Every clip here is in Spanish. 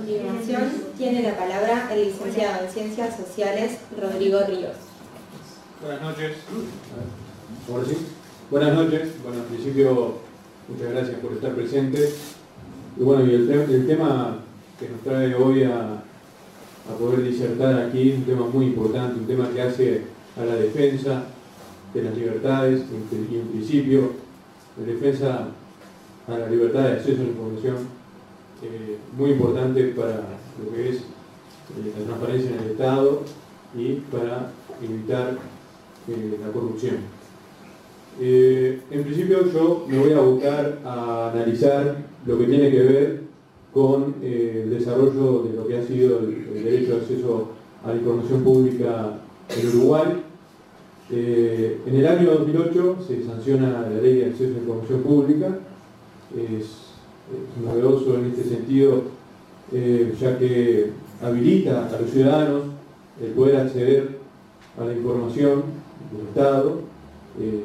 A continuación, tiene la palabra el licenciado en Ciencias Sociales, Rodrigo Ríos. Buenas noches. Sí. Buenas noches. Bueno, en principio, muchas gracias por estar presentes. Y bueno, y el, el tema que nos trae hoy a, a poder disertar aquí es un tema muy importante, un tema que hace a la defensa de las libertades y en principio la defensa a la libertad de acceso a la información, eh, muy importante para lo que es eh, la transparencia en el Estado y para evitar eh, la corrupción. en principio yo me voy a buscar a analizar lo que tiene que ver con el desarrollo de lo que ha sido el, derecho de acceso a la información pública en Uruguay. en el año 2008 se sanciona la ley de acceso a la información pública, novedoso en este sentido, eh, ya que habilita a los ciudadanos el poder acceder a la información del Estado, eh,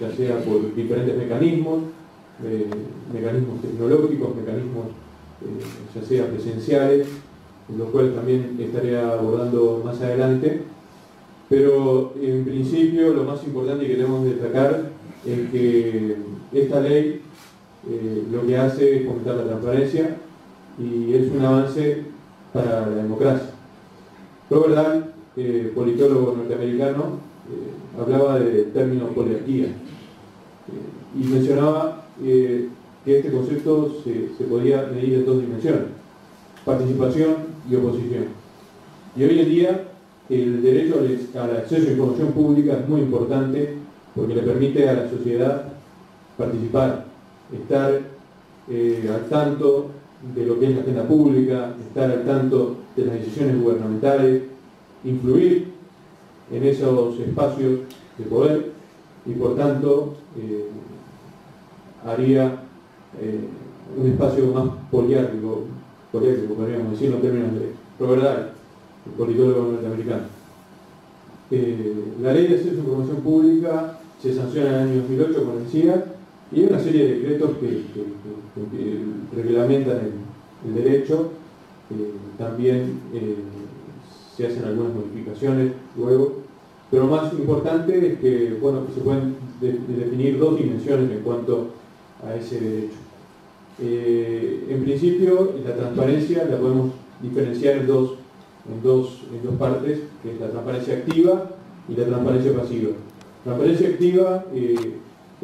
ya sea por diferentes mecanismos, eh, mecanismos tecnológicos, mecanismos ya sea presenciales, los cuales también estaré abordando más adelante. Pero en principio lo más importante que debemos destacar es que esta ley eh, lo que hace es fomentar la transparencia y es un avance para la democracia. Robert Dahl, eh, politólogo norteamericano, eh, hablaba del término poliarquía y mencionaba que este concepto se podía medir en dos dimensiones, participación y oposición. Y hoy en día el derecho al acceso a información pública es muy importante porque le permite a la sociedad participar, estar eh, al tanto de lo que es la agenda pública, estar al tanto de las decisiones gubernamentales, influir en esos espacios de poder y por tanto eh, haría eh, un espacio más poliárquico, poliárquico podríamos decirlo en términos de Robert el politólogo norteamericano. la ley de acceso a información pública se sanciona en el año 2008, como decía, y hay una serie de decretos que, reglamentan el, derecho, eh, también eh, se hacen algunas modificaciones luego, pero lo más importante es que, bueno, se pueden definir dos dimensiones en cuanto a ese derecho. Eh, en principio, la transparencia la podemos diferenciar en dos, en, dos, en dos partes, que es la transparencia activa y la transparencia pasiva. Transparencia activa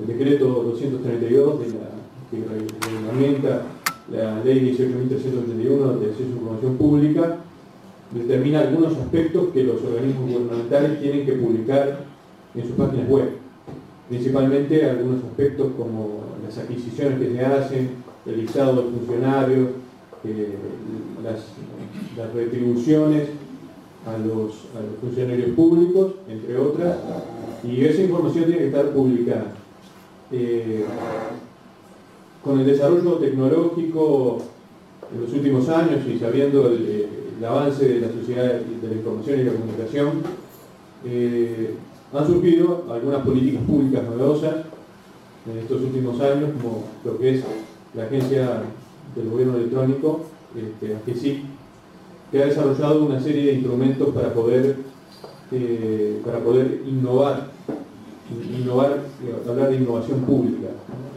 el decreto 232 de la, que reglamenta la ley 18.331 de acceso a información pública, determina algunos aspectos que los organismos gubernamentales tienen que publicar en sus páginas web. Principalmente algunos aspectos como las adquisiciones que se hacen, el listado de funcionarios, eh, las, retribuciones a los funcionarios públicos, entre otras, y esa información tiene que estar publicada. Eh, con el desarrollo tecnológico en los últimos años y sabiendo el, avance de la sociedad de la información y la comunicación, eh, han surgido algunas políticas públicas novedosas en estos últimos años, como lo que es la Agencia del Gobierno Electrónico, este, que ha desarrollado una serie de instrumentos para poder, eh, para poder innovar innovar, hablar de innovación pública.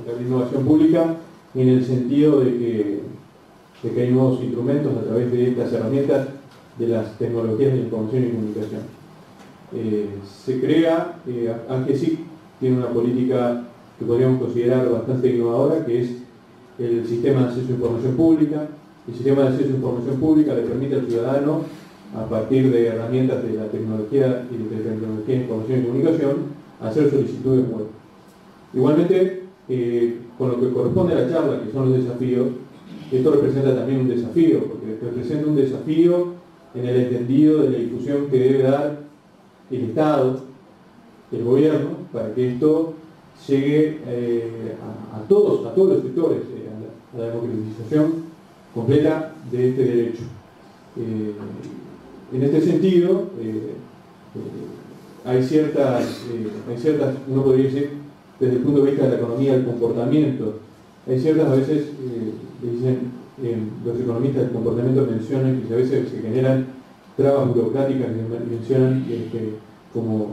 Hablar de innovación pública en el sentido de que, hay nuevos instrumentos a través de estas herramientas de las tecnologías de información y comunicación. Eh, se crea, eh, sí tiene una política que podríamos considerar bastante innovadora, que es el sistema de acceso a información pública. El sistema de acceso a información pública le permite al ciudadano, a partir de herramientas de la tecnología y de la tecnología de información y comunicación, hacer solicitudes web. Igualmente, eh, con lo que corresponde a la charla, que son los desafíos, esto representa también un desafío, porque representa un desafío en el entendido de la difusión que debe dar el Estado, el gobierno, para que esto llegue eh, a, todos, a todos los sectores, eh, a, la, democratización completa de este derecho. en este sentido, hay ciertas, eh, hay ciertas, uno podría decir, desde el punto de vista de la economía del comportamiento, hay ciertas a veces, eh, dicen, los economistas del comportamiento mencionan que a veces se generan trabas burocráticas mencionan este, como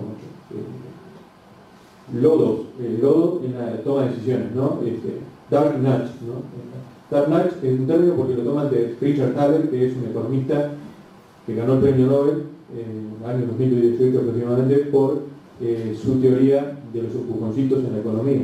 eh, lodos, lodo en la toma de decisiones, ¿no? Este, dark nudge, ¿no? Dark nudge es un término porque lo toman de Richard Thaler, que es un economista que ganó el premio Nobel en el año 2018 aproximadamente por eh, su teoría de los empujoncitos en la economía.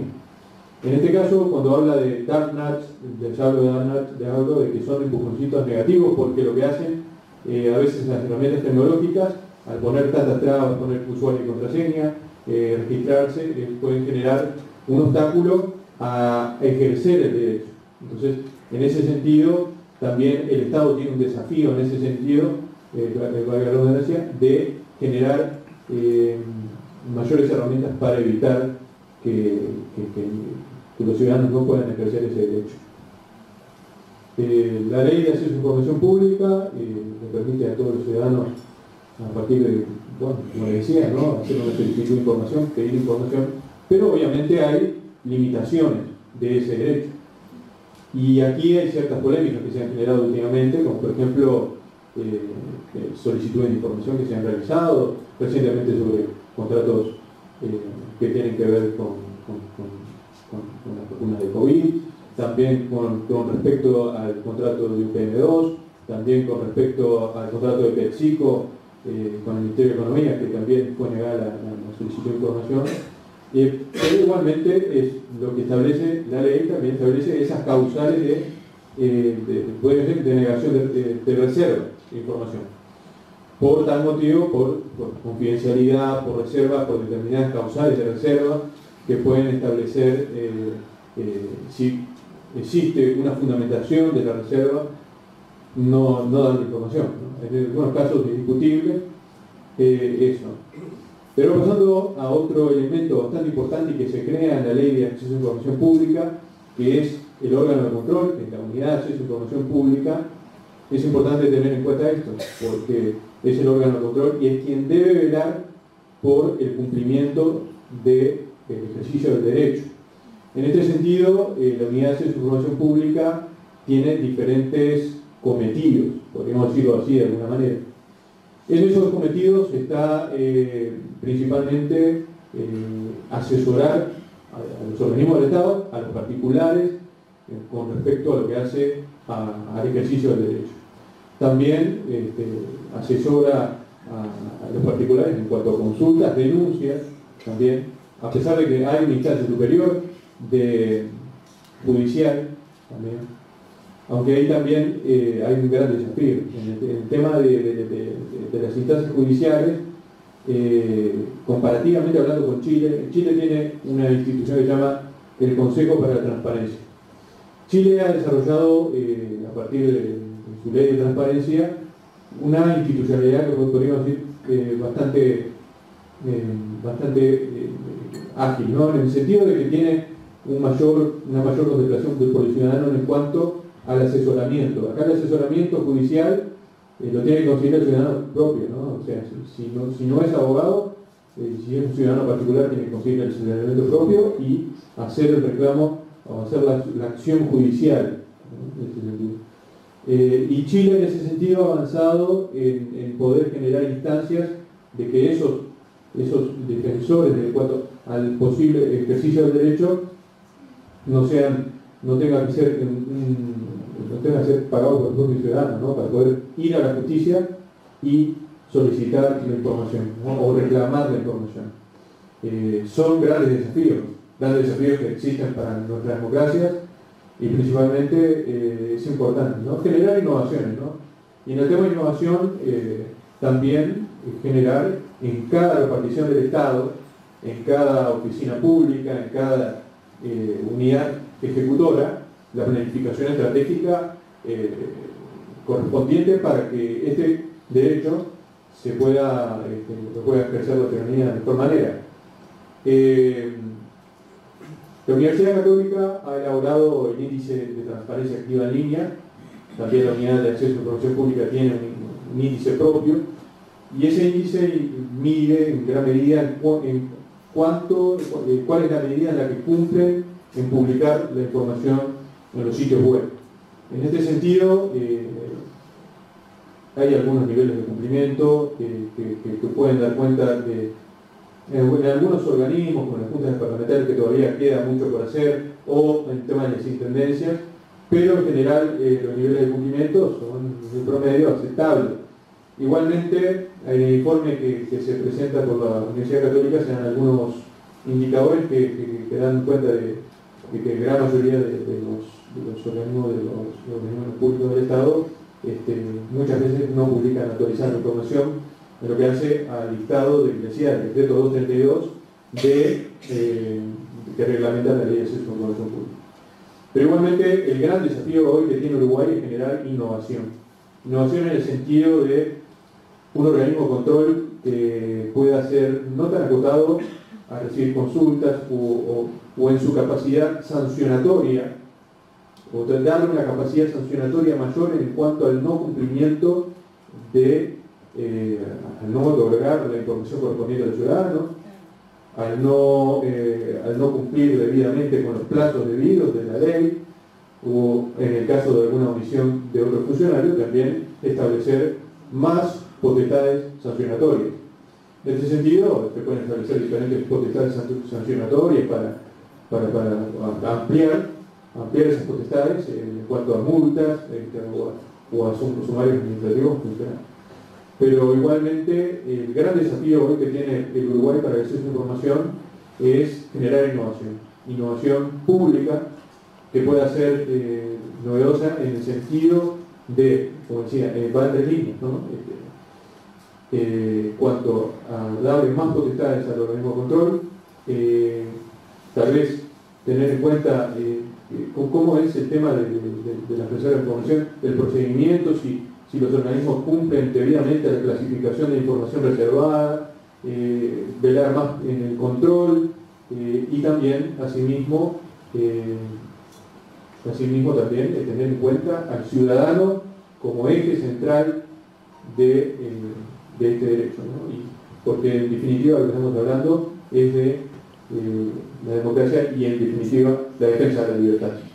En este caso, cuando habla de nudge, les hablo de nudge, les hablo de que son empujoncitos negativos porque lo que hacen eh, a veces las herramientas tecnológicas, al poner tantas trabas, poner usuario y contraseña, eh, registrarse, pueden generar un obstáculo a ejercer el derecho. Entonces, en ese sentido, también el Estado tiene un desafío en ese sentido, eh, de generar mayores herramientas para evitar que, los ciudadanos no puedan ejercer ese derecho. Eh, la ley de acceso a información pública eh, le permite a todos los ciudadanos, a partir de, bueno, como decía, ¿no? hacer una solicitud de información, pedir información, pero obviamente hay limitaciones de ese derecho. Y aquí hay ciertas polémicas que se han generado últimamente, como por ejemplo eh, solicitudes de información que se han realizado recientemente sobre contratos eh, que tienen que ver con, las vacunas de COVID, también con, respecto al contrato de UPM2, también con respecto al contrato de PepsiCo eh, con el Ministerio de Economía, que también fue negada la, solicitud de información. Eh, pero igualmente es lo que establece la ley, también establece esas causales de, de, negación de reserva información por tal motivo, por, confidencialidad, por reserva, por determinadas causales de reserva que pueden establecer eh, eh, si existe una fundamentación de la reserva, no, no dan información. En algunos casos es discutible eh, eso. Pero pasando a otro elemento bastante importante que se crea en la Ley de Acceso a Información Pública, que es el órgano de control, que es la Unidad de Acceso a Información Pública, es importante tener en cuenta esto, porque es el órgano de control y es quien debe velar por el cumplimiento del ejercicio del derecho. En este sentido, eh, la Unidad de Información Pública tiene diferentes cometidos, podríamos decirlo así de alguna manera. En esos cometidos está eh, principalmente eh, asesorar a, los organismos del Estado, a los particulares, con respecto a lo que hace al ejercicio del derecho. También este, asesora a, los particulares en cuanto a consultas, denuncias, también, a pesar de que hay una instancia superior de judicial, también, aunque ahí también eh, hay un gran desafío. En el, tema de, las instancias judiciales, eh, comparativamente hablando con Chile, Chile tiene una institución que se llama el Consejo para la Transparencia. Chile ha desarrollado, eh, a partir de ley de transparencia, una institucionalidad que podríamos decir bastante, eh, bastante eh, ágil, ¿no? en el sentido de que tiene un mayor, una mayor concentración por el ciudadano en cuanto al asesoramiento. Acá el asesoramiento judicial eh, lo tiene que conseguir el ciudadano propio, ¿no? o sea, si, no, si no es abogado, si es un ciudadano particular, tiene que conseguir el asesoramiento propio y hacer el reclamo o hacer la, acción judicial. Eh, y Chile en ese sentido ha avanzado en, poder generar instancias de que esos, esos defensores de cuanto al posible ejercicio del derecho no sean, no tengan que ser, no tengan que ser pagados por el propio ciudadano, ¿no? para poder ir a la justicia y solicitar la información o reclamar la información. Eh, son grandes desafíos, grandes desafíos que existen para nuestras democracias y principalmente eh, es importante, ¿no? generar innovaciones. ¿no? Y en el tema de innovación eh, también generar en cada repartición del Estado, en cada oficina pública, en cada eh, unidad ejecutora, la planificación estratégica correspondiente para que este derecho se pueda, este, pueda ejercer la ciudadanía de mejor manera. La Universidad Católica ha elaborado el índice de transparencia activa en línea, también la unidad de acceso a información pública tiene un, índice propio, y ese índice mide en gran medida en, cuánto, eh, cuál es la medida en la que cumplen en publicar la información en los sitios web. En este sentido, hay algunos niveles de cumplimiento que, pueden dar cuenta de, en algunos organismos, con las juntas parlamentarias, que todavía queda mucho por hacer, o en temas de las intendencias, pero en general eh, los niveles de cumplimiento son en promedio aceptables. Igualmente, en el informe que, se presenta por la Universidad Católica se dan algunos indicadores que, dan cuenta de, que la gran mayoría de, los, organismos, de los públicos del Estado este, muchas veces no publican actualizar la información en lo que hace al dictado de decía el decreto 232 de, eh, que reglamenta la ley de acceso a pública. Pero igualmente el gran desafío hoy que tiene Uruguay es generar innovación. Innovación en el sentido de un organismo de control que pueda ser no tan acotado a recibir consultas o en su capacidad sancionatoria o darle una capacidad sancionatoria mayor en cuanto al no cumplimiento de, eh, al no otorgar la información correspondiente al ciudadano, al no, eh, al no cumplir debidamente con los plazos debidos de la ley, o en el caso de alguna omisión de otro funcionario, también establecer más potestades sancionatorias. En ese sentido, se pueden establecer diferentes potestades sancionatorias para, para, para ampliar ampliar esas potestades en cuanto a multas este, o, a, asuntos sumarios administrativos funcionales. Pero igualmente el gran desafío hoy que tiene el Uruguay para el acceso a información es generar innovación. Innovación pública que pueda ser eh, novedosa en el sentido de, como decía, eh, va entre líneas, ¿no? Este, eh, cuanto a darle más potestades al organismo de control, tal vez tener en cuenta cómo es el tema de, la expresión de información, del procedimiento, si, los organismos cumplen debidamente la clasificación de información reservada, eh, velar más en el control eh, y también, asimismo, eh, asimismo también tener en cuenta al ciudadano como eje central de, este derecho. porque en definitiva lo que estamos hablando es de la democracia y en definitiva la defensa de la libertad.